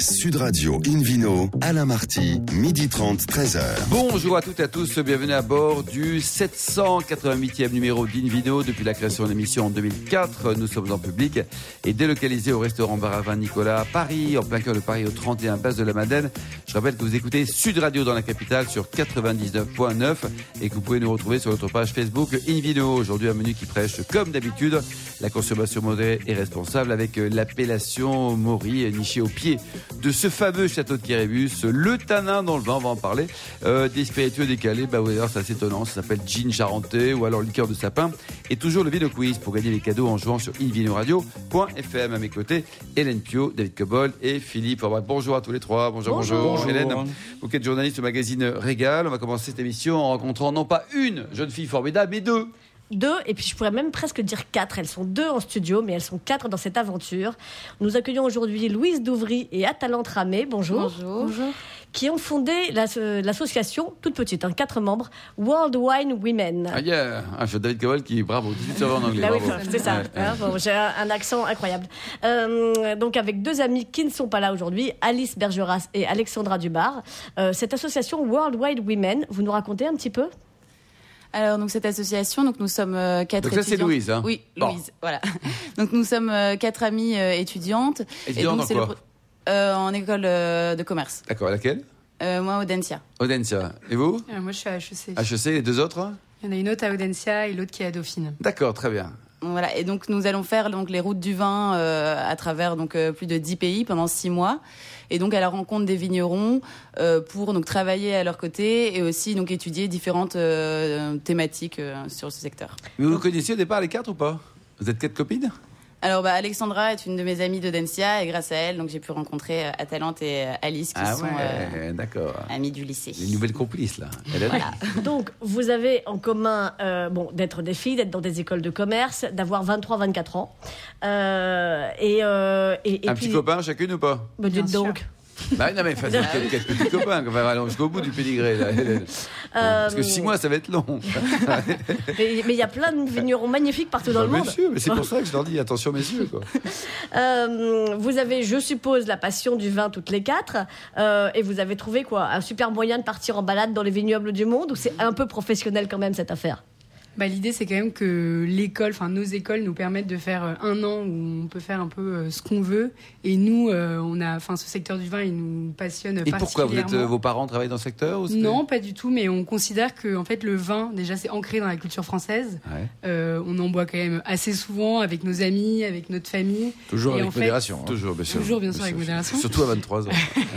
Sud Radio Invino, Alain Marty, midi 30, 13h. Bonjour à toutes et à tous, bienvenue à bord du 788e numéro d'Invino. Depuis la création de l'émission en 2004, nous sommes en public et délocalisés au restaurant Baravin Nicolas à Paris, en plein cœur de Paris, au 31 Place de la Madeleine. Je rappelle que vous écoutez Sud Radio dans la capitale sur 99.9 et que vous pouvez nous retrouver sur notre page Facebook Invino. Aujourd'hui, un menu qui prêche, comme d'habitude, la consommation modérée et responsable avec l'appellation Maury, nichée au pied de ce fameux château de Kérébus, le tanin dans le vin, on va en parler, euh, des spiritueux décalés, bah oui, c'est assez étonnant, ça s'appelle gin charentais ou alors liqueur de sapin, et toujours le vino quiz pour gagner les cadeaux en jouant sur invinoradio.fm à mes côtés, Hélène Pio, David Cobol et Philippe. bonjour à tous les trois, bonjour, bonjour, bonjour. Hélène, vous êtes journaliste au magazine Régal, on va commencer cette émission en rencontrant non pas une jeune fille formidable, mais deux deux, et puis je pourrais même presque dire quatre. Elles sont deux en studio, mais elles sont quatre dans cette aventure. Nous accueillons aujourd'hui Louise Douvry et Atalante Ramé. Bonjour. Bonjour. Qui ont fondé l'association, toute petite, hein, quatre membres, World Wine Women. Ah, yeah. Ah, je David Cowell qui, bravo, 18 en anglais. Bah oui, c'est ça. Hein, j'ai un accent incroyable. Euh, donc, avec deux amis qui ne sont pas là aujourd'hui, Alice Bergeras et Alexandra Dubar. Euh, cette association World Wide Women, vous nous racontez un petit peu? Alors donc cette association, donc nous sommes euh, quatre. Donc ça c'est Louise, hein Oui, Louise, voilà. donc nous sommes euh, quatre amies euh, étudiantes. Étudiantes en quoi En école de commerce. D'accord, laquelle? Moi, Audencia. Audencia. Et vous? Moi, je suis à HEC. HEC, les deux autres? Il y en a une autre à Audencia et l'autre qui est à Dauphine. D'accord, très bien. Et donc nous allons faire donc les routes du vin à travers donc plus de dix pays pendant six mois. Et donc à la rencontre des vignerons euh, pour donc travailler à leur côté et aussi donc étudier différentes euh, thématiques euh, sur ce secteur. Vous vous connaissiez au départ les quatre ou pas? Vous êtes quatre copines? Alors, bah, Alexandra est une de mes amies de Dencia et grâce à elle, donc j'ai pu rencontrer Atalante et Alice qui ah sont amies du lycée. Les nouvelles complices là. Voilà. donc, vous avez en commun bon d'être des filles, d'être dans des écoles de commerce, d'avoir 23-24 ans. et, et, Un petit copain chacune ou pas? Bah, Dites donc. Bah, non, mais facile, quelques petits copains. Enfin, allons jusqu'au bout du pédigré. Là. Euh, Parce que six mois, ça va être long. mais il y a plein de vignerons magnifiques partout dans le bah, monde. Monsieur, mais c'est pour ça que je leur dis attention, messieurs. Quoi. Euh, vous avez, je suppose, la passion du vin toutes les quatre. Euh, et vous avez trouvé quoi Un super moyen de partir en balade dans les vignobles du monde Ou c'est un peu professionnel quand même cette affaire? Bah, L'idée, c'est quand même que l'école, enfin nos écoles nous permettent de faire euh, un an où on peut faire un peu euh, ce qu'on veut. Et nous, euh, on a, enfin, ce secteur du vin, il nous passionne et pourquoi vous êtes, vos parents travaillent dans ce secteur Non, pas du tout. Mais on considère que, en fait, le vin, déjà, c'est ancré dans la culture française. on en boit quand même assez souvent avec nos amis, avec notre famille. Toujours avec modération. Hein. Toujours, bien sûr. Toujours, bien sûr, avec modération. Surtout à 23 ans.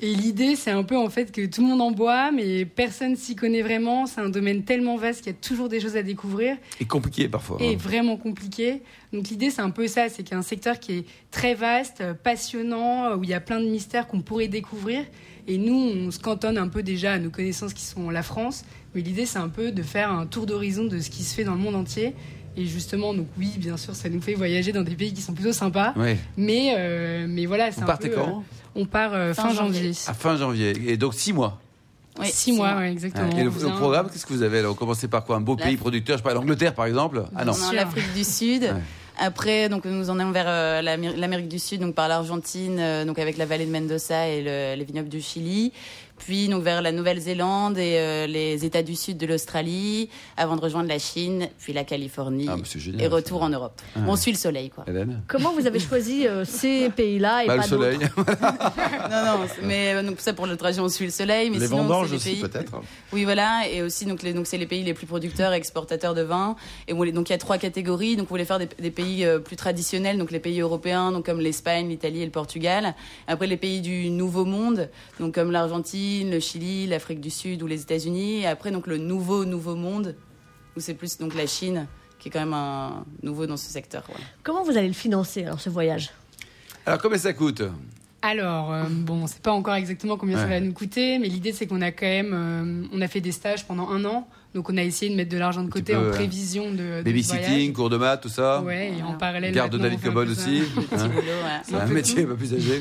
Et l'idée, c'est un peu en fait que tout le monde en boit, mais personne s'y connaît vraiment. C'est un domaine tellement vaste qu'il y a toujours des choses à découvrir. Et compliqué parfois. Et hein. vraiment compliqué. Donc l'idée, c'est un peu ça, c'est qu'il y a un secteur qui est très vaste, passionnant, où il y a plein de mystères qu'on pourrait découvrir. Et nous, on se cantonne un peu déjà à nos connaissances qui sont la France. Mais l'idée, c'est un peu de faire un tour d'horizon de ce qui se fait dans le monde entier. Et justement, donc oui, bien sûr, ça nous fait voyager dans des pays qui sont plutôt sympas. Mais, euh, mais voilà, c'est un partez quand euh, on part euh, fin, janvier. À fin janvier. Et donc six mois oui, six, mois, exactement. Et le, programme, qu'est-ce que vous avez là? On commençait par quoi? Un beau pays producteur, je pas, l'Angleterre par exemple? Ah non. l'Afrique du Sud. Après, donc nous en allons vers euh, l'Amérique du Sud, donc par l'Argentine, euh, donc avec la vallée de Mendoza et les vignobles du Chili puis donc vers la Nouvelle-Zélande et euh, les États du Sud de l'Australie, avant de rejoindre la Chine, puis la Californie, ah, et retour en Europe. Ah. on suit le soleil, quoi. Comment vous avez choisi euh, ces pays-là et bah, pas le soleil. non, non, mais euh, donc ça pour le trajet, on suit le soleil, mais les sinon vendanges pays. peut-être. Oui, voilà, et aussi donc les, donc c'est les pays les plus producteurs, et exportateurs de vin. Et donc il y a trois catégories. Donc vous voulez faire des, des pays plus traditionnels, donc les pays européens, donc comme l'Espagne, l'Italie et le Portugal. Après les pays du Nouveau Monde, donc comme l'Argentine le Chili, l'Afrique du Sud ou les États-Unis. Et après, donc, le nouveau, nouveau monde, où c'est plus donc la Chine, qui est quand même un nouveau dans ce secteur. Comment vous allez le financer, alors, ce voyage? Alors, combien ça coûte? Alors, euh, bon, on ne sait pas encore exactement combien ça va nous coûter, mais l'idée c'est qu'on a quand même, euh, on a fait des stages pendant un an, donc on a essayé de mettre de l'argent de côté en prévision de, babysitting, cours de maths, tout ça. Ouais, et en parallèle. Garde de David Cobol aussi. Hein c'est un métier pas plus âgé.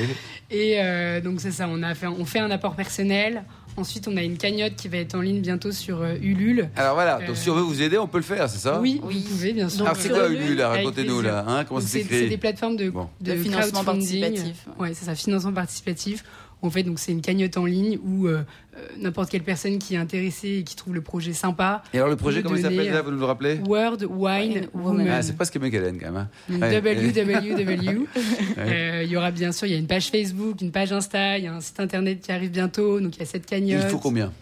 et euh, donc c'est ça, on a fait, on fait un apport personnel. Ensuite, on a une cagnotte qui va être en ligne bientôt sur euh, Ulule. Alors voilà, Euh, donc si on veut vous aider, on peut le faire, c'est ça? Oui, Oui. vous pouvez, bien sûr. Donc, Alors c'est quoi Ulule, Racontez-nous là, hein, comment ça c'est c'est des s'écrit plateformes de, Bon. de De financement participatif. Ouais, c'est ça, financement participatif. En fait, donc c'est une cagnotte en ligne où euh, euh, n'importe quelle personne qui est intéressée et qui trouve le projet sympa. Et alors le projet, comment il s'appelle là euh, Vous nous le rappelez World Wine Woman. Ah, c'est presque mieux qu'Hélène quand même. hein. Ouais. www. Euh, Il y aura bien sûr, il y a une page Facebook, une page Insta, il y a un site internet qui arrive bientôt, donc il y a cette Il cagnotte. faut combien?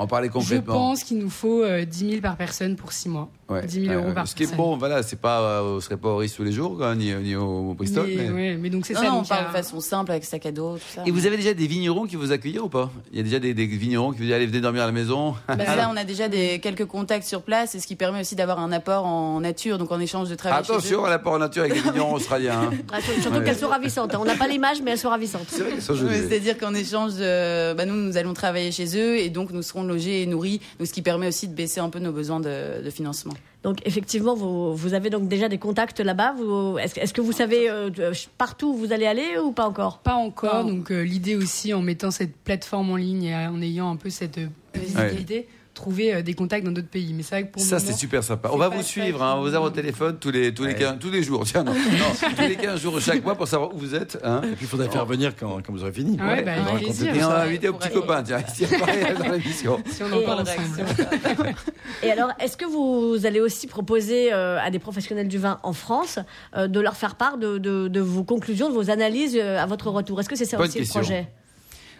On parlait Je pense qu'il nous faut euh, 10 000 par personne pour 6 mois. Ouais. 10 000 euros Euh, par Ce qui est personne. bon, voilà, c'est pas, euh, on serait pas au risque tous les jours, ni, ni au, au Bristol. mais, mais- ouais, mais donc c'est ça. non, on parle de façon simple avec sac à dos, tout ça. Et vous avez déjà des vignerons qui vous accueillent ou pas? Il y a déjà des, des vignerons qui vous disent allez venez dormir à la maison. Bah, là, on a déjà des, quelques contacts sur place, et ce qui permet aussi d'avoir un apport en nature, donc en échange de travail chez Attention eux. à l'apport en nature avec les vignerons australiens. hein. Ah, surtout Ouais. qu'elles sont ravissantes. hein. On n'a pas l'image, mais elles sont ravissantes. C'est-à-dire qu'en échange, de, bah, nous, nous allons travailler chez eux et donc nous serons logés et nourris, donc ce qui permet aussi de baisser un peu nos besoins de, de financement. Donc effectivement, vous, vous avez donc déjà des contacts là-bas. Est-ce que vous savez euh, de- partout où vous allez aller ou pas encore? Pas encore, donc euh, l'idée aussi en mettant cette plateforme en ligne et en ayant un peu cette euh, visibilité, trouver euh, des contacts dans d'autres pays. Mais c'est vrai que pour le Ça, c'est super sympa. On va vous suivre, hein, vous avez au téléphone tous les, tous les, 15, tous les jours. Tiens, non, non, tous les 15 jours chaque mois pour savoir où vous êtes. Hein. Et puis il faudrait faire venir quand, quand vous aurez fini. Ah ouais, bah, On va va inviter au pour petit aller- copain, tiens, ici dans l'émission. si on en parle ensemble. Et alors, est-ce que vous allez aussi proposer euh, à des professionnels du vin en France euh, de leur faire part de, de- de vos conclusions, de vos analyses euh, à votre retour? Est-ce que c'est ça Bonne aussi question. le projet?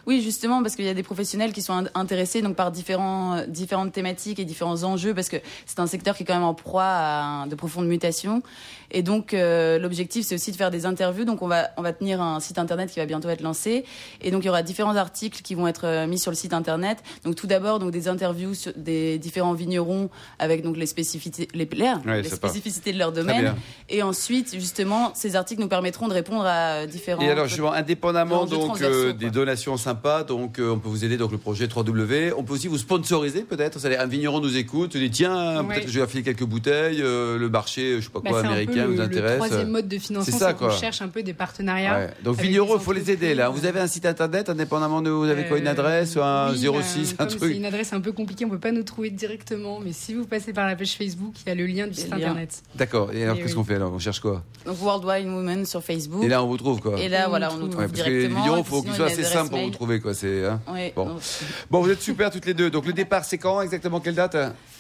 Oui, justement, parce qu'il y a des professionnels qui sont in- intéressés donc par différents, euh, différentes thématiques et différents enjeux, parce que c'est un secteur qui est quand même en proie à de profondes mutations. Et donc, euh, l'objectif, c'est aussi de faire des interviews. Donc, on va, on va tenir un site internet qui va bientôt être lancé. Et donc, il y aura différents articles qui vont être euh, mis sur le site internet. Donc, tout d'abord, donc des interviews sur des différents vignerons avec donc les spécificités, les, Ouais, spécificités de leur domaine. Et ensuite, justement, ces articles nous permettront de répondre à différents. Et alors, justement, indépendamment donc euh, des donations sympas, donc euh, on peut vous aider donc le projet 3W. On peut aussi vous sponsoriser peut-être. Un vigneron nous écoute, se dit tiens, peut-être que je vais leur filer quelques bouteilles. euh, le marché, je sais pas Bah, quoi, un américain le, vous le intéresse. troisième mode de financement, C'est ça, quoi. cherche un peu des partenariats. Ouais. Donc il faut les aider là. Vous avez un site internet indépendamment de vous avez quoi une Euh, adresse, un oui, 06, bah, un comme truc. C'est une adresse un peu compliquée, on peut pas nous trouver directement, mais si vous passez par la page Facebook, il y a le lien du site internet. D'accord. Et alors qu'est-ce oui. qu'on fait alors? On cherche quoi? Donc, World Wine Woman sur Facebook. Et là on vous trouve quoi. Et là, On voilà, on nous trouve. que directement. puis faut y soient a assez adresse pour vous mail. Trouver quoi. C'est hein Ouais, Bon. donc, bon, vous êtes super toutes les deux. Donc le départ c'est quand exactement? Quelle date?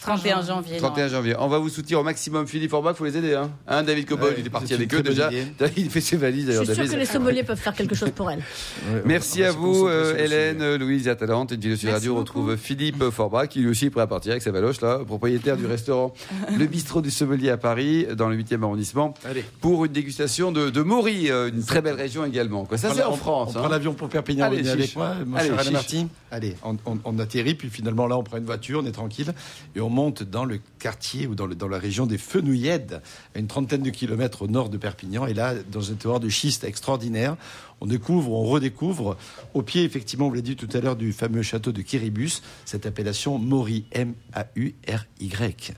31 janvier. 31 janvier. On va vous soutenir au maximum. Philippe Forbach, faut les aider. Hein, Hein, David Cobol, Ouais, il est parti avec une eux déjà. idée. David fait ses valises Je suis David. que les sommeliers peuvent faire quelque chose pour elles. Ouais, Merci à vous, euh, Hélène, euh, Louise et Atalante. Et puis, sur Radio, on retrouve Philippe Forbach, qui lui aussi est prêt à partir avec sa valoche, là, propriétaire du restaurant Le Bistrot du Sommelier à Paris, dans le 8e arrondissement, Allez. pour une dégustation de, de Maury, euh, une très belle région également. Quoi. Ça, c'est en France. On hein. prend l'avion pour Perpignan, Allez, chiche. avec moi, mon Allez, cher Alain. Marty Allez, on, on- on atterrit, puis finalement là, on prend une voiture, on est tranquille, et on monte dans le quartier ou dans, la région des Fenouillèdes, à une trentaine de kilomètres au nord de Perpignan, et là, dans un terroir de schiste extraordinaire, on découvre, on redécouvre, au pied, effectivement, vous l'avez dit tout à l'heure, du fameux château de Kiribus, cette appellation Maury, M-A-U-R-Y.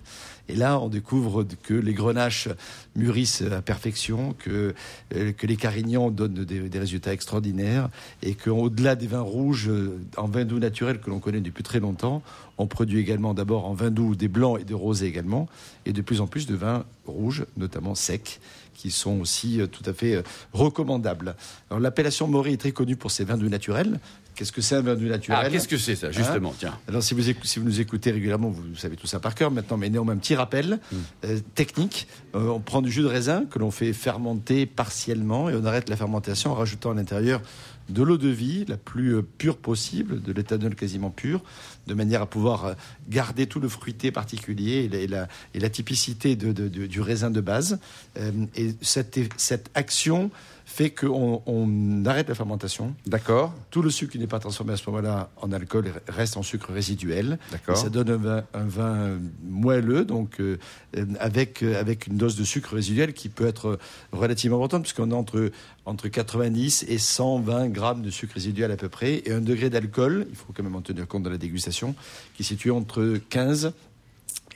Et là, on découvre que les grenaches mûrissent à perfection, que, euh, les carignans donnent des, résultats extraordinaires et qu'au-delà des vins rouges euh, en vin doux naturel que l'on connaît depuis très longtemps, on produit également d'abord en vin doux des blancs et des rosés également, et de plus en plus de vins rouges, notamment secs, qui sont aussi euh, tout à fait recommandables. L'appellation Maury est très connue pour ses vins doux naturels. Qu'est-ce que c'est un vin doux naturel Ah, qu'est-ce que c'est ça, justement Tiens. alors, si vous, si vous nous écoutez régulièrement, vous, vous savez tout ça par cœur maintenant, mais néanmoins, un petit rappel euh, technique. Euh, on prend du jus de raisin que l'on fait fermenter partiellement et on arrête la fermentation en rajoutant à l'intérieur de l'eau de vie, la plus euh, pure possible, de l'éthanol quasiment pur, de manière à pouvoir garder tout le fruité particulier et la, et la- et la typicité de- de- de- du raisin de base. Euh, et cette, cette action fait qu'on on arrête la fermentation, D'accord. tout le sucre qui n'est pas transformé à ce moment-là en alcool reste en sucre résiduel. D'accord. Ça donne un vin, un vin moelleux, donc euh, avec, euh, avec une dose de sucre résiduel qui peut être relativement importante, puisqu'on a entre, entre 90 et 120 grammes de sucre résiduel à peu près, et un degré d'alcool, il faut quand même en tenir compte dans la dégustation, qui est situé entre 15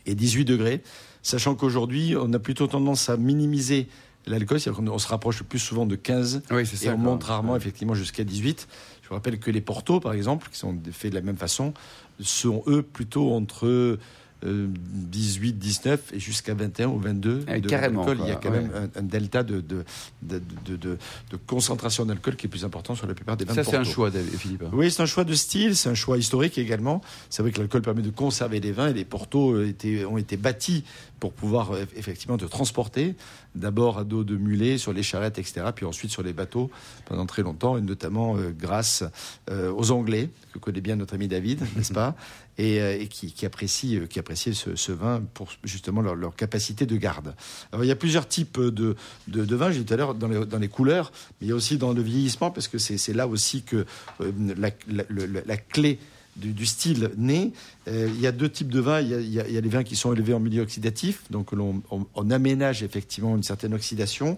et 18 degrés, sachant qu'aujourd'hui, on a plutôt tendance à minimiser l'alcool, c'est-à-dire qu'on on se rapproche le plus souvent de 15 Oui, c'est et on monte rarement effectivement jusqu'à 18. Je vous rappelle que les portos, par exemple, qui sont faits de la même façon, sont eux plutôt entre 18, 19 et jusqu'à 21 ou 22 Ah, de carrément. Il y a quand ouais. même un, un delta de, de, de, de- de- de concentration d'alcool qui est plus important sur la plupart des vins Ça, c'est un choix, Philippe. Oui, c'est un choix de style, c'est un choix historique également. C'est vrai que l'alcool permet de conserver les vins et les portos euh, étaient- ont été bâtis pour pouvoir euh, effectivement te transporter, d'abord à dos de mulets, sur les charrettes, etc., puis ensuite sur les bateaux pendant très longtemps, et notamment euh, grâce euh, aux Anglais, que connaît bien notre ami David, n'est-ce pas? et, euh, et qui, apprécient, euh, qui ce, vin pour justement leur, capacité de garde. Alors il y a plusieurs types de, de, de vins, j'ai dit tout à l'heure, dans les, dans les couleurs, mais il y a aussi dans le vieillissement, parce que c'est là aussi que euh, la, la- clé du, style naît. Euh, il y a deux types de vins. Il y a, les vins qui sont élevés en milieu oxydatif, donc on, aménage effectivement une certaine oxydation.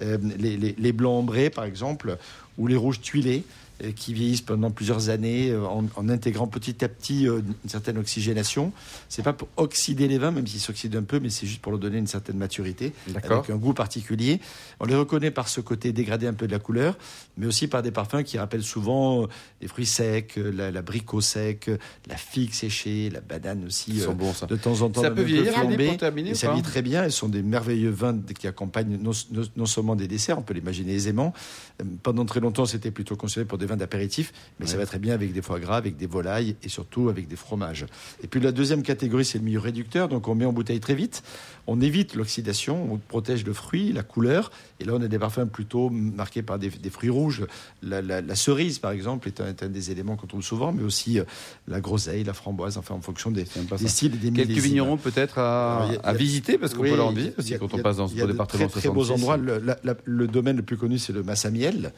Les, les- blancs ambrés, par exemple, ou les rouges tuilés, qui vieillissent pendant plusieurs années euh, en, en intégrant petit à petit euh, une certaine oxygénation. C'est pas pour oxyder les vins, même s'ils s'oxydent un peu, mais c'est juste pour leur donner une certaine maturité, avec un goût particulier. On les reconnaît par ce côté dégradé un peu de la couleur, mais aussi par des parfums qui rappellent souvent euh, les fruits secs, euh, la, sec, euh, la figue séchée, la banane aussi. Ils sont euh, bons, ça. de temps en temps, Ça peut vieillir, terminer, Et ça vieillit très bien. Elles sont des merveilleux vins qui accompagnent non, non- non seulement des desserts, on peut l'imaginer aisément. Euh, Pendant très longtemps, c'était plutôt considéré pour des vins d'apéritif, mais ça va très bien avec des foie gras, avec des volailles et surtout avec des fromages. Et puis la deuxième catégorie, c'est le milieu réducteur. Donc on met en bouteille très vite. On évite l'oxydation, on protège le fruit, la couleur. Et là, on a des parfums plutôt marqués par des, des fruits rouges. La, la- la cerise, par exemple, est un, est un des éléments qu'on trouve souvent, mais aussi euh, la groseille, la framboise, enfin en fonction des, des styles et des Quelques millésimes. vignerons peut-être à, Alors, il y a- à visiter, parce qu'on Oui, peut leur en il il aussi a- quand il on passe dans il y ce a de département Très, très beaux 66. endroits. Le, la- la- le domaine le plus connu, c'est le Massamiel.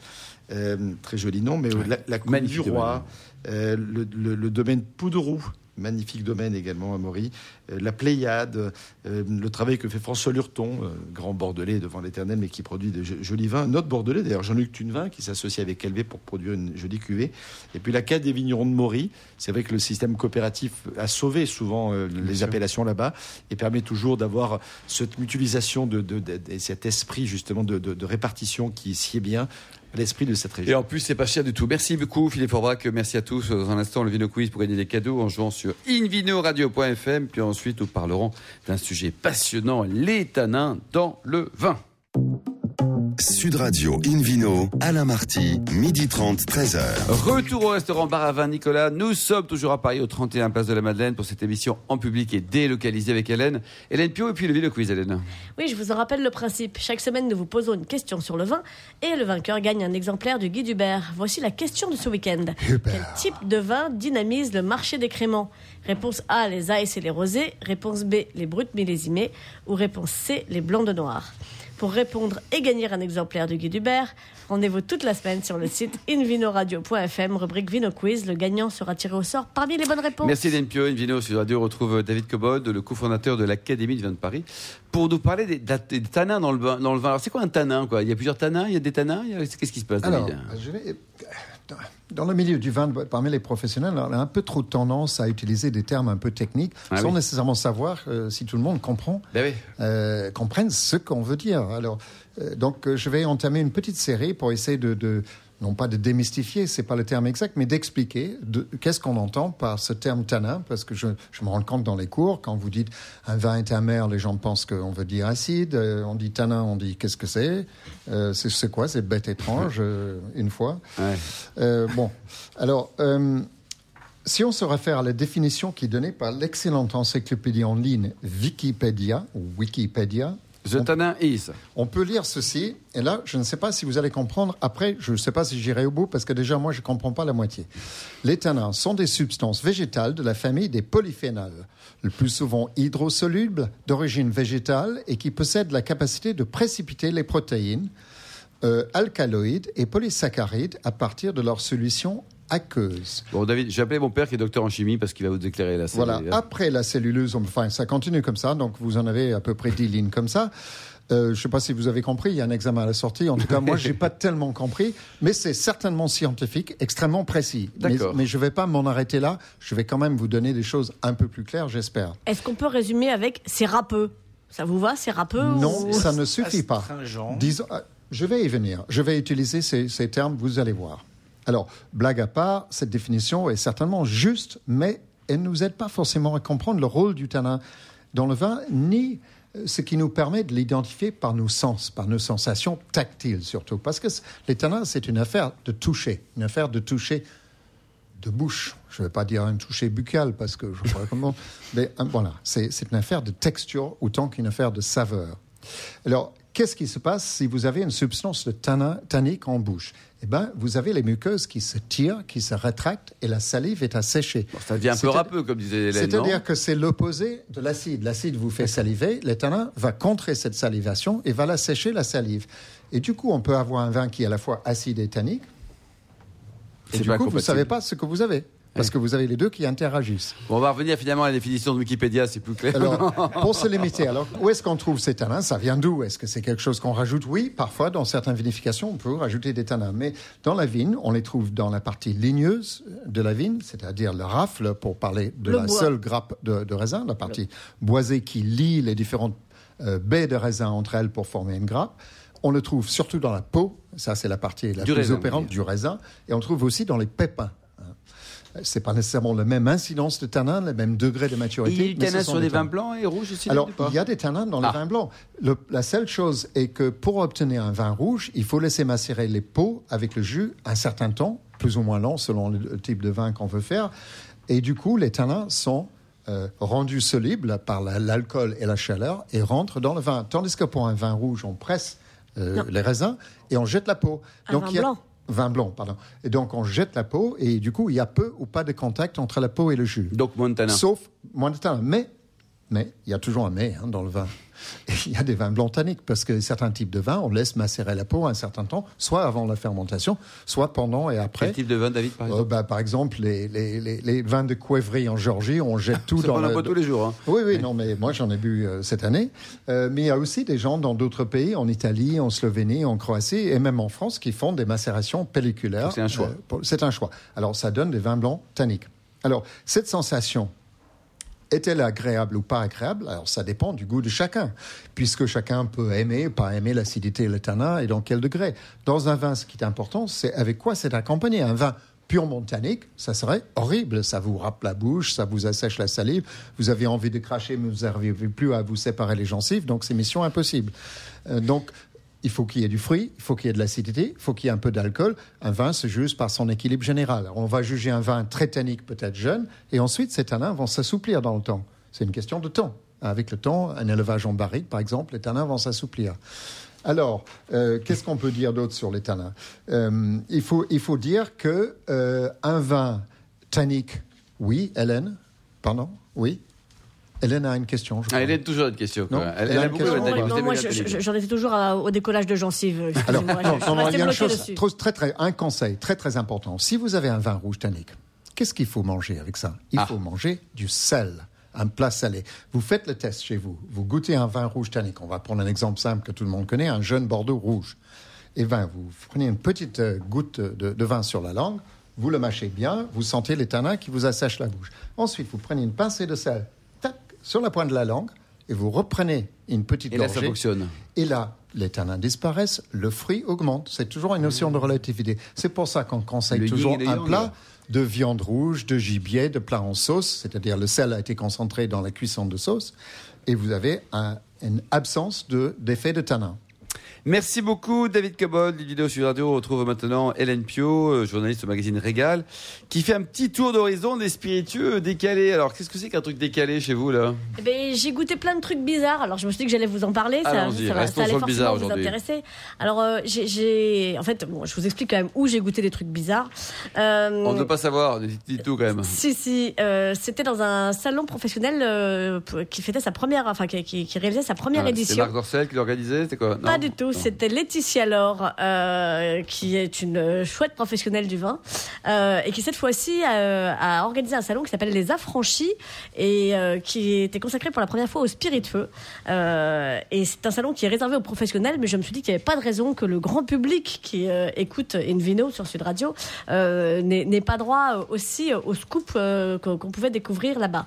Euh, très joli nom, mais la, la Magnifique du roi, euh, le, le- le domaine Poudroux, magnifique domaine également à Maury, euh, la Pléiade, euh, le travail que fait François Lurton, euh, grand bordelais devant l'éternel, mais qui produit de jo- jolis vins. Notre bordelais, d'ailleurs, Jean-Luc Tunevin, qui s'associe avec Elvé pour produire une jolie cuvée. Et puis la cade des vignerons de Maury. C'est vrai que le système coopératif a sauvé souvent les appellations là-bas et permet toujours d'avoir cette mutualisation de, de- de- et cet esprit justement de, répartition qui sied bien l'esprit de cette Et région. en plus, c'est pas cher du tout. Merci beaucoup, Philippe Forbrac. Merci à tous. Dans un instant, le Vino Quiz pour gagner des cadeaux en jouant sur invinoradio.fm. Puis ensuite, nous parlerons d'un sujet passionnant, les tanins dans le vin. Sud Radio Invino, Alain Marty, midi 30, 13h. Retour au restaurant Bar à Vin Nicolas. Nous sommes toujours à Paris, au 31 Place de la Madeleine, pour cette émission en public et délocalisée avec Hélène. Hélène Pio et puis le Vino Quiz, Hélène. Oui, je vous en rappelle le principe. Chaque semaine, nous vous posons une question sur le vin et le vainqueur gagne un exemplaire du Guide Hubert. Voici la question de ce week-end. Quel type de vin dynamise le marché des créments Réponse A, les AS et les rosés. Réponse B, les bruts millésimés. Ou réponse C, les blancs de noir? Pour répondre et gagner un exemplaire du Guide Hubert, rendez-vous toute la semaine sur le site invinoradio.fm, rubrique Vino Quiz. Le gagnant sera tiré au sort parmi les bonnes réponses. Merci Hélène Pio. Invino Sud Radio retrouve David Cobod, le cofondateur de l'Académie du vin de Paris, pour nous parler des, des tanins dans le, vin- dans le vin. Alors, c'est quoi un tanin quoi? Il y a plusieurs tanins, il y a des tanins a- Qu'est-ce qui se passe, Alors, David je vais- dans le milieu du vin, parmi les professionnels, on a un peu trop tendance à utiliser des termes un peu techniques Ah sans oui. nécessairement savoir euh, si tout le monde comprend, Ben oui. euh, comprenne ce qu'on veut dire. Alors, euh, donc, je vais entamer une petite série pour essayer de, de- non pas de démystifier, c'est pas le terme exact, mais d'expliquer de- qu'est-ce qu'on entend par ce terme tanin, parce que je, je me rends compte dans les cours, quand vous dites un vin est amer, les gens pensent qu'on veut dire acide, euh, on dit tanin, on dit qu'est-ce que c'est, Euh, c'est c'est quoi, c'est bête étrange, euh, une fois. Ouais. Euh, bon, alors, si on se réfère à la définition qui est donnée par l'excellente encyclopédie en ligne Wikipédia, ou Wikipédia, The Tanin is. on peut lire ceci, et là, je ne sais pas si vous allez comprendre. Après, je ne sais pas si j'irai au bout, parce que déjà, moi, je ne comprends pas la moitié. Les tanins sont des substances végétales de la famille des polyphénols, le plus souvent hydrosolubles, d'origine végétale, et qui possèdent la capacité de précipiter les protéines, euh, alcaloïdes et polysaccharides à partir de leur solution aqueuse. Bon, David, j'ai appelé mon père qui est docteur en chimie parce qu'il va vous éclairer là. Voilà. C'est- Après la cellulose, enfin, ça continue comme ça. Donc, vous en avez à peu près 10 lignes comme ça. Euh, je ne sais pas si vous avez compris, il y a un examen à la sortie. En tout cas, moi, j'ai pas tellement compris, mais c'est certainement scientifique, extrêmement précis. Mais, D'accord. mais je vais pas m'en arrêter là. Je vais quand même vous donner des choses un peu plus claires, j'espère. Est-ce qu'on peut résumer avec c'est râpeux Ça vous va, c'est râpeux Non, ou- ça ne suffit pas. Disons, euh, je vais y venir. Je vais utiliser ces, ces termes, vous allez voir. Alors, blague à part, cette définition est certainement juste, mais elle ne nous aide pas forcément à comprendre le rôle du tanin dans le vin, ni euh, ce qui nous permet de l'identifier par nos sens, par nos sensations tactiles surtout. Parce que les tanins, c'est une affaire de toucher, une affaire de toucher de bouche. Je ne vais pas dire un toucher buccal parce que je ne sais pas comment. Mais euh, voilà, c'est une affaire de texture autant qu'une affaire de saveur. Alors, qu'est-ce qui se passe si vous avez une substance de tanin, tannique en bouche? Eh bien, vous avez les muqueuses qui se tirent, qui se rétractent et la salive est asséchée. Bon, ça devient un peu râpeux, comme disait Hélène. C'est-à-dire que c'est l'opposé de l'acide. L'acide vous fait saliver, le tanin va contrer cette salivation et va la sécher la salive. Et du coup, on peut avoir un vin qui est à la fois acide et tannique. Et du coup, vous ne savez pas ce que vous avez. Parce que vous avez les deux qui interagissent. Bon, on va revenir finalement à la définition de Wikipédia, c'est plus clair. Alors, pour se limiter, alors où est-ce qu'on trouve ces tanins? Ça vient d'où? Est-ce que c'est quelque chose qu'on rajoute? Oui, parfois dans certaines vinifications, on peut rajouter des tanins. Mais dans la vigne, on les trouve dans la partie ligneuse de la vigne, c'est-à-dire le rafle, pour parler de Le la bois. seule grappe de, de raisin, la partie boisée qui lie les différentes euh, baies de raisin entre elles pour former une grappe. On le trouve surtout dans la peau, ça c'est la partie la Du plus raisin, opérante oui. du raisin, et on le trouve aussi dans les pépins. C'est pas nécessairement la même incidence de tanin, le même degré de Il maturité. y a du sont sur des vins blancs et rouges aussi Alors, il y a des tanins dans Ah. le vin blanc. Le- la seule chose est que pour obtenir un vin rouge, il faut laisser macérer les peaux avec le jus un certain temps, plus ou moins long selon le, le type de vin qu'on veut faire. Et du coup, les tanins sont euh, rendus solubles par la- l'alcool et la chaleur et rentrent dans le vin. Tandis que pour un vin rouge, on presse euh, les raisins et on jette la peau. Un vin il y a- blanc. Vin blanc, pardon. Et donc, on jette la peau et du coup, il y a peu ou pas de contact entre la peau et le jus. Donc, Montana. Sauf tanin. Mais, mais, il y a toujours un mais hein, dans le vin. Et il y a des vins blancs tanniques parce que certains types de vins, on laisse macérer la peau un certain temps, soit avant la fermentation, soit pendant et après. Quel type de vin, David, par Euh, exemple bah, par exemple, les, les, les, les vins de Cuivry en Géorgie, on jette tout C'est dans pas le... tous les jours. hein. Oui, oui, non, mais moi j'en ai bu euh, cette année. Euh, mais il y a aussi des gens dans d'autres pays, en Italie, en Slovénie, en Croatie et même en France, qui font des macérations pelliculaires. C'est un choix. Pour- c'est un choix. Alors ça donne des vins blancs tanniques. Alors cette sensation est-elle agréable ou pas agréable? Alors ça dépend du goût de chacun, puisque chacun peut aimer, pas aimer l'acidité et le tanin et dans quel degré? Dans un vin, ce qui est important, c'est avec quoi c'est accompagné? Un vin purement tannique, ça serait horrible. Ça vous râpe la bouche, ça vous assèche la salive, vous avez envie de cracher, mais vous n'arrivez plus à vous séparer les gencives, donc c'est mission impossible. Euh, donc il faut qu'il y ait du fruit, il faut qu'il y ait de l'acidité, il faut qu'il y ait un peu d'alcool. Un vin se juge par son équilibre général. On va juger un vin très tannique, peut-être jeune, et ensuite ces tanins vont s'assouplir dans le temps. C'est une question de temps. Avec le temps, un élevage en barrique, par exemple, les tanins vont s'assouplir. Alors, euh, qu'est-ce qu'on peut dire d'autre sur les tanins? Euh, il, faut, il faut dire que euh, un vin tannique, oui, Hélène, pardon, oui? Hélène a une question. Je Ah, crois. Hélène, toujours une question. quoi. Non, elle, elle a beaucoup question. Non, aimez moi, j'en étais toujours à- au décollage de gencives. Alors, Excusez-moi, non, je- je non, non, restais il y a une chose, trop- très, très, un conseil très, très important. Si vous avez un vin rouge tannique, qu'est-ce qu'il faut manger avec ça? Il Ah. faut manger du sel, un plat salé. Vous faites le test chez vous. Vous goûtez un vin rouge tannique. On va prendre un exemple simple que tout le monde connaît, un jeune Bordeaux rouge. Et ben, vous prenez une petite euh, goutte de, de vin sur la langue, vous le mâchez bien, vous sentez les tanins qui vous assèchent la bouche. Ensuite, vous prenez une pincée de sel, sur la pointe de la langue, et vous reprenez une petite Et là, ça gorgée. fonctionne. Et là, les tanins disparaissent, le fruit augmente. C'est toujours une notion de relativité. C'est pour ça qu'on conseille Le toujours et un plat de viande rouge, de gibier, de plat en sauce, c'est-à-dire le sel a été concentré dans la cuisson de sauce, et vous avez un- une absence de- d'effet de tanin. Merci beaucoup, David Cobol. Du vidéo sur Radio, on retrouve maintenant Hélène Pio, euh, journaliste au magazine Régal, qui fait un petit tour d'horizon des spiritueux décalés. Alors, qu'est-ce que c'est qu'un truc décalé chez vous, là? Eh ben, j'ai goûté plein de trucs bizarres. Alors, je me suis dit que j'allais vous en parler. Ça, ça, va- ça allait forcément bizarre vous intéresser. Alors, euh, j'ai-. En fait, bon, je vous explique quand même où j'ai goûté des trucs bizarres. Euh, On ne veut pas savoir, dites tout quand même. Si, si. euh, C'était dans un salon professionnel qui fêtait sa première. Enfin, qui, qui- qui réalisait sa première Ah, C'est édition. Marc Dorcel qui l'organisait C'était quoi? Non? Pas du tout, nous, c'était Laetitia Laure, euh, qui est une chouette professionnelle du vin, euh, et qui cette fois-ci euh, a organisé un salon qui s'appelle Les Affranchis, et euh, qui était consacré pour la première fois au spiritueux. Et c'est un salon qui est réservé aux professionnels, mais je me suis dit qu'il n'y avait pas de raison que le grand public qui écoute Invino sur Sud Radio n'ait pas droit aussi au scoop qu'on pouvait découvrir là-bas.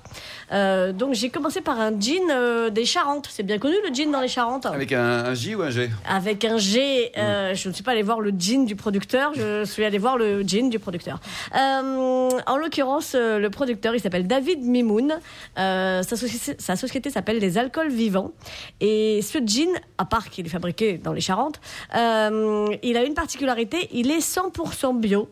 Donc j'ai commencé par un jean des Charentes. C'est bien connu le jean dans les Charentes? Avec un, un J ou un G? Avec un G. euh, Mm. Je ne suis pas allée voir le jean du producteur, je suis allée voir le jean du producteur. Euh, en l'occurrence, euh, le producteur, il s'appelle David Mimoun. Euh, sa, société, sa société s'appelle Les Alcools Vivants. Et ce jean, à part qu'il est fabriqué dans les Charentes, il a une particularité, il est 100% bio.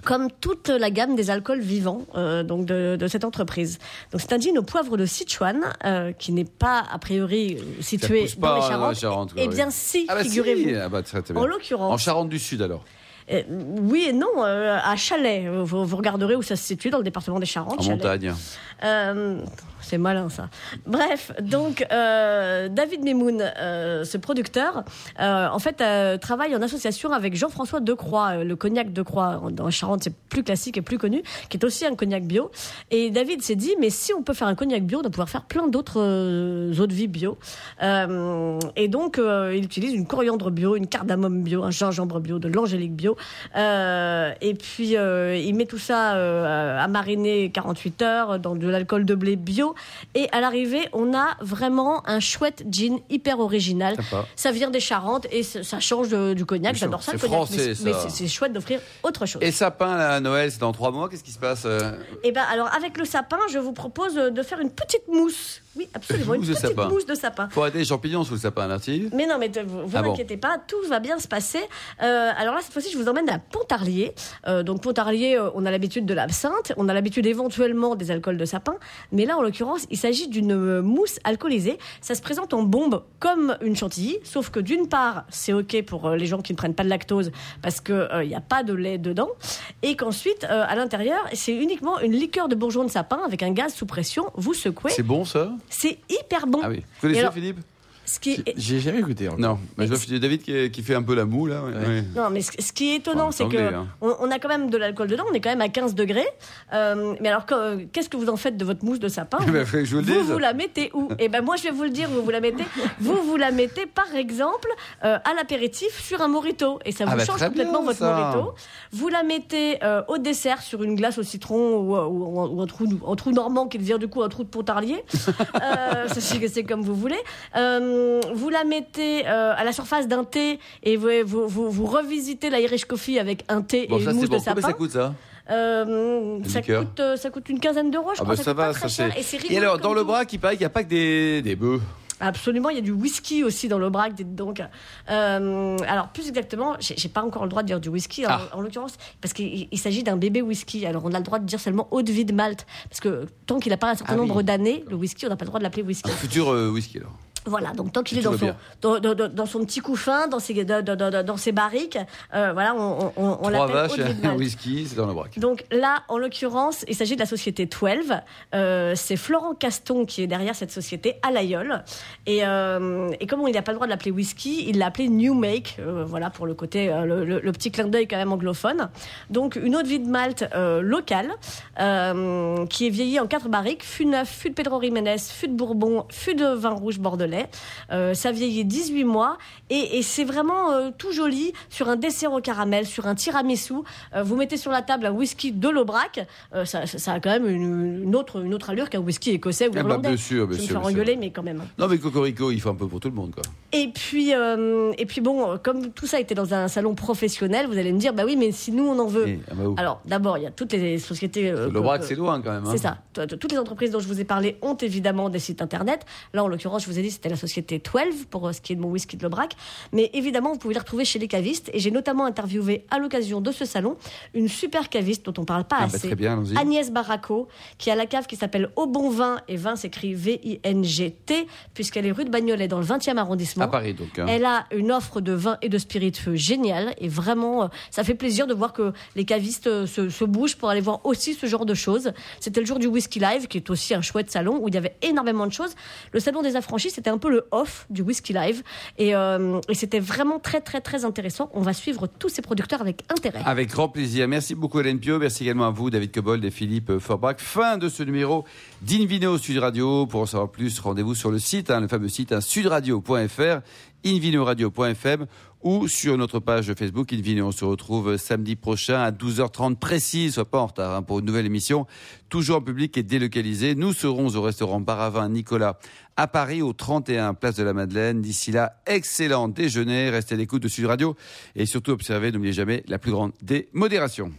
Euh, comme toute la gamme des alcools vivants euh, donc de, de cette entreprise. Donc c'est un gin au poivre de Sichuan euh, qui n'est pas a priori euh, situé dans les dans Charentes. quoi, eh oui. bien si, Ah bah si figurez-vous. Ah bah. En En l'occurrence, Charente du Sud alors euh, oui et non, euh, à Chalais. Vous, vous regarderez où ça se situe dans le département des Charentes. En montagne. Euh, c'est malin ça. Bref, donc David Memoun, ce producteur, en fait travaille en association avec Jean-François Decroix, le cognac Decroix dans Charente, c'est plus classique et plus connu, qui est aussi un cognac bio. Et David s'est dit, mais si on peut faire un cognac bio, on doit pouvoir faire plein d'autres eaux de vie bio. Et donc il utilise une coriandre bio, une cardamome bio, un gingembre bio, de l'angélique bio. Euh, et puis euh, il met tout ça euh, à mariner 48 heures dans de l'alcool de blé bio. Et à l'arrivée, on a vraiment un chouette gin hyper original. Sympa. Ça vient des Charentes et ça change de- du cognac. J'adore ça, le c'est cognac. français, mais c'est- chouette d'offrir autre chose. Et sapin là, à Noël, c'est dans trois mois. Qu'est-ce qui se passe Et ben alors avec le sapin, je vous propose de faire une petite mousse. Oui, absolument, une petite sapin. mousse de sapin. Faut arrêter les champignons sous le sapin, tu Mais non, mais te- vous vous Ah bon. inquiétez pas, tout va bien se passer. Euh, alors là, cette fois-ci, je vous emmène à Pontarlier. Euh, donc Pontarlier, euh, on a l'habitude de l'absinthe, on a l'habitude éventuellement des alcools de sapin, mais là, en l'occurrence, il s'agit d'une mousse alcoolisée. Ça se présente en bombe comme une chantilly, sauf que d'une part, c'est ok pour les gens qui ne prennent pas de lactose parce que il n'y a pas de lait dedans, et qu'ensuite, à l'intérieur, c'est uniquement une liqueur de bourgeon de sapin avec un gaz sous pression. Vous secouez, C'est bon ça? C'est hyper bon. Ah oui. Vous connaissez Et alors- Philippe? Ce qui est J'ai jamais goûté encore. Non. Mais je vois David qui, qui fait un peu la moue là. ouais. Ouais. Non, mais ce, ce qui est étonnant, c'est que hein. on, on a quand même de l'alcool dedans. On est quand même à 15 degrés. Euh, mais alors, que- qu'est-ce que vous en faites de votre mousse de sapin Eh ben, je vous Vous vous la mettez où? Eh ben moi, je vais vous le dire. Vous vous la mettez. Vous vous la mettez, par exemple, euh, à l'apéritif sur un morito, et ça vous Ah bah, change complètement bien, votre ça. morito. Vous la mettez euh, au dessert sur une glace au citron ou, ou- ou un trou, un trou normand qui devient du coup un trou de pontarlier. euh, c'est c'est comme vous voulez. Euh, vous la mettez euh, à la surface d'un thé et vous, vous, vous, vous revisitez l'Irish Coffee avec un thé Bon, et ça une mousse bon. de Combien sapin. ça coûte ça Euh, ça, coûte, euh, ça coûte une quinzaine d'euros, je Ah crois. bah ça va, ça c'est. Et Et alors, dans le bras, il paraît qu'il n'y a pas que des, des bœufs. Absolument, il y a du whisky aussi dans le braque, donc. Euh, alors, plus exactement, j'ai pas encore le droit de dire du whisky, en, Ah. en l'occurrence, parce qu'il il s'agit d'un bébé whisky. Alors, on a le droit de dire seulement eau de vie de Malte, parce que tant qu'il n'a pas un certain Ah oui. nombre d'années, le whisky, on n'a pas le droit de l'appeler whisky. Un futur euh, whisky alors. Voilà, donc tant qu'il est dans son, dans, dans- dans- dans son petit couffin, dans ses, dans, dans- dans- dans ses barriques, euh, voilà, on, on, on Trois vaches et un whisky, c'est dans le braque. Donc là, en l'occurrence, il s'agit de la société 12. Euh, c'est Florent Caston qui est derrière cette société à l'Aïol. Et, euh, et comme il n'a pas le droit de l'appeler whisky, il l'a appelé New Make. voilà pour le côté, le, le- le petit clin d'œil quand même anglophone. Donc une eau de vie de Malte locale qui est vieillie en quatre barriques fût neuf, fût de Pedro Jiménez, fût de Bourbon, fût de vin rouge bordelais. Euh, ça vieillit 18 mois et, et c'est vraiment euh, tout joli sur un dessert au caramel, sur un tiramisu. Euh, vous mettez sur la table un whisky de l'Aubrac, euh, ça, a quand même une, une autre, une autre allure qu'un whisky écossais ou Ah bah, irlandais. bien sûr, bien Je vais me sûr, bien sûr. engueuler, mais quand même. Non, mais Cocorico, il faut un peu pour tout le monde, quoi. Et puis, et puis bon, comme tout ça était dans un salon professionnel, vous allez me dire, bah oui, mais si nous on en veut. Eh, ah bah Alors, d'abord, il y a toutes les sociétés. que- c'est loin quand même. hein. c'est ça. Toutes les entreprises dont je vous ai parlé ont évidemment des sites internet. Là, en l'occurrence, je vous ai dit c'était la société 12 pour euh, ce qui est de mon whisky de l'Aubrac. Mais évidemment, vous pouvez les retrouver chez les cavistes. Et j'ai notamment interviewé à l'occasion de ce salon une super caviste dont on parle pas Ah, bah, assez. très bien. Agnès Barraco, qui a la cave qui s'appelle Au Bon Vin. Et vin s'écrit V-I-N-G-T, puisqu'elle est rue de Bagnolet dans le 20e arrondissement. À Paris, donc. hein. Elle a une offre de vin et de spiritueux géniale et vraiment, euh, ça fait plaisir de voir que les cavistes euh, se, se bougent pour aller voir aussi ce genre de choses. C'était le jour du Whisky Live, qui est aussi un chouette salon où il y avait énormément de choses. Le salon des affranchis, c'était un peu le off du Whisky Live. Et, euh, et c'était vraiment très, très, très intéressant. On va suivre tous ces producteurs avec intérêt. Avec grand plaisir. Merci beaucoup Hélène Pio. Merci également à vous David Cobold et Philippe Forbach. Fin de ce numéro d'Invino Sud Radio. Pour en savoir plus, rendez-vous sur le site, hein, le fameux site hein, sudradio.fr, invinoradio.fm ou sur notre page Facebook Invino. On se retrouve samedi prochain à 12h30 précis, soit pas en retard hein, pour une nouvelle émission, toujours en public et délocalisé. Nous serons au restaurant Baravin Nicolas à Paris au 31 Place de la Madeleine. D'ici là, excellent déjeuner, restez à l'écoute de Sud Radio et surtout observez, n'oubliez jamais, la plus grande des modérations.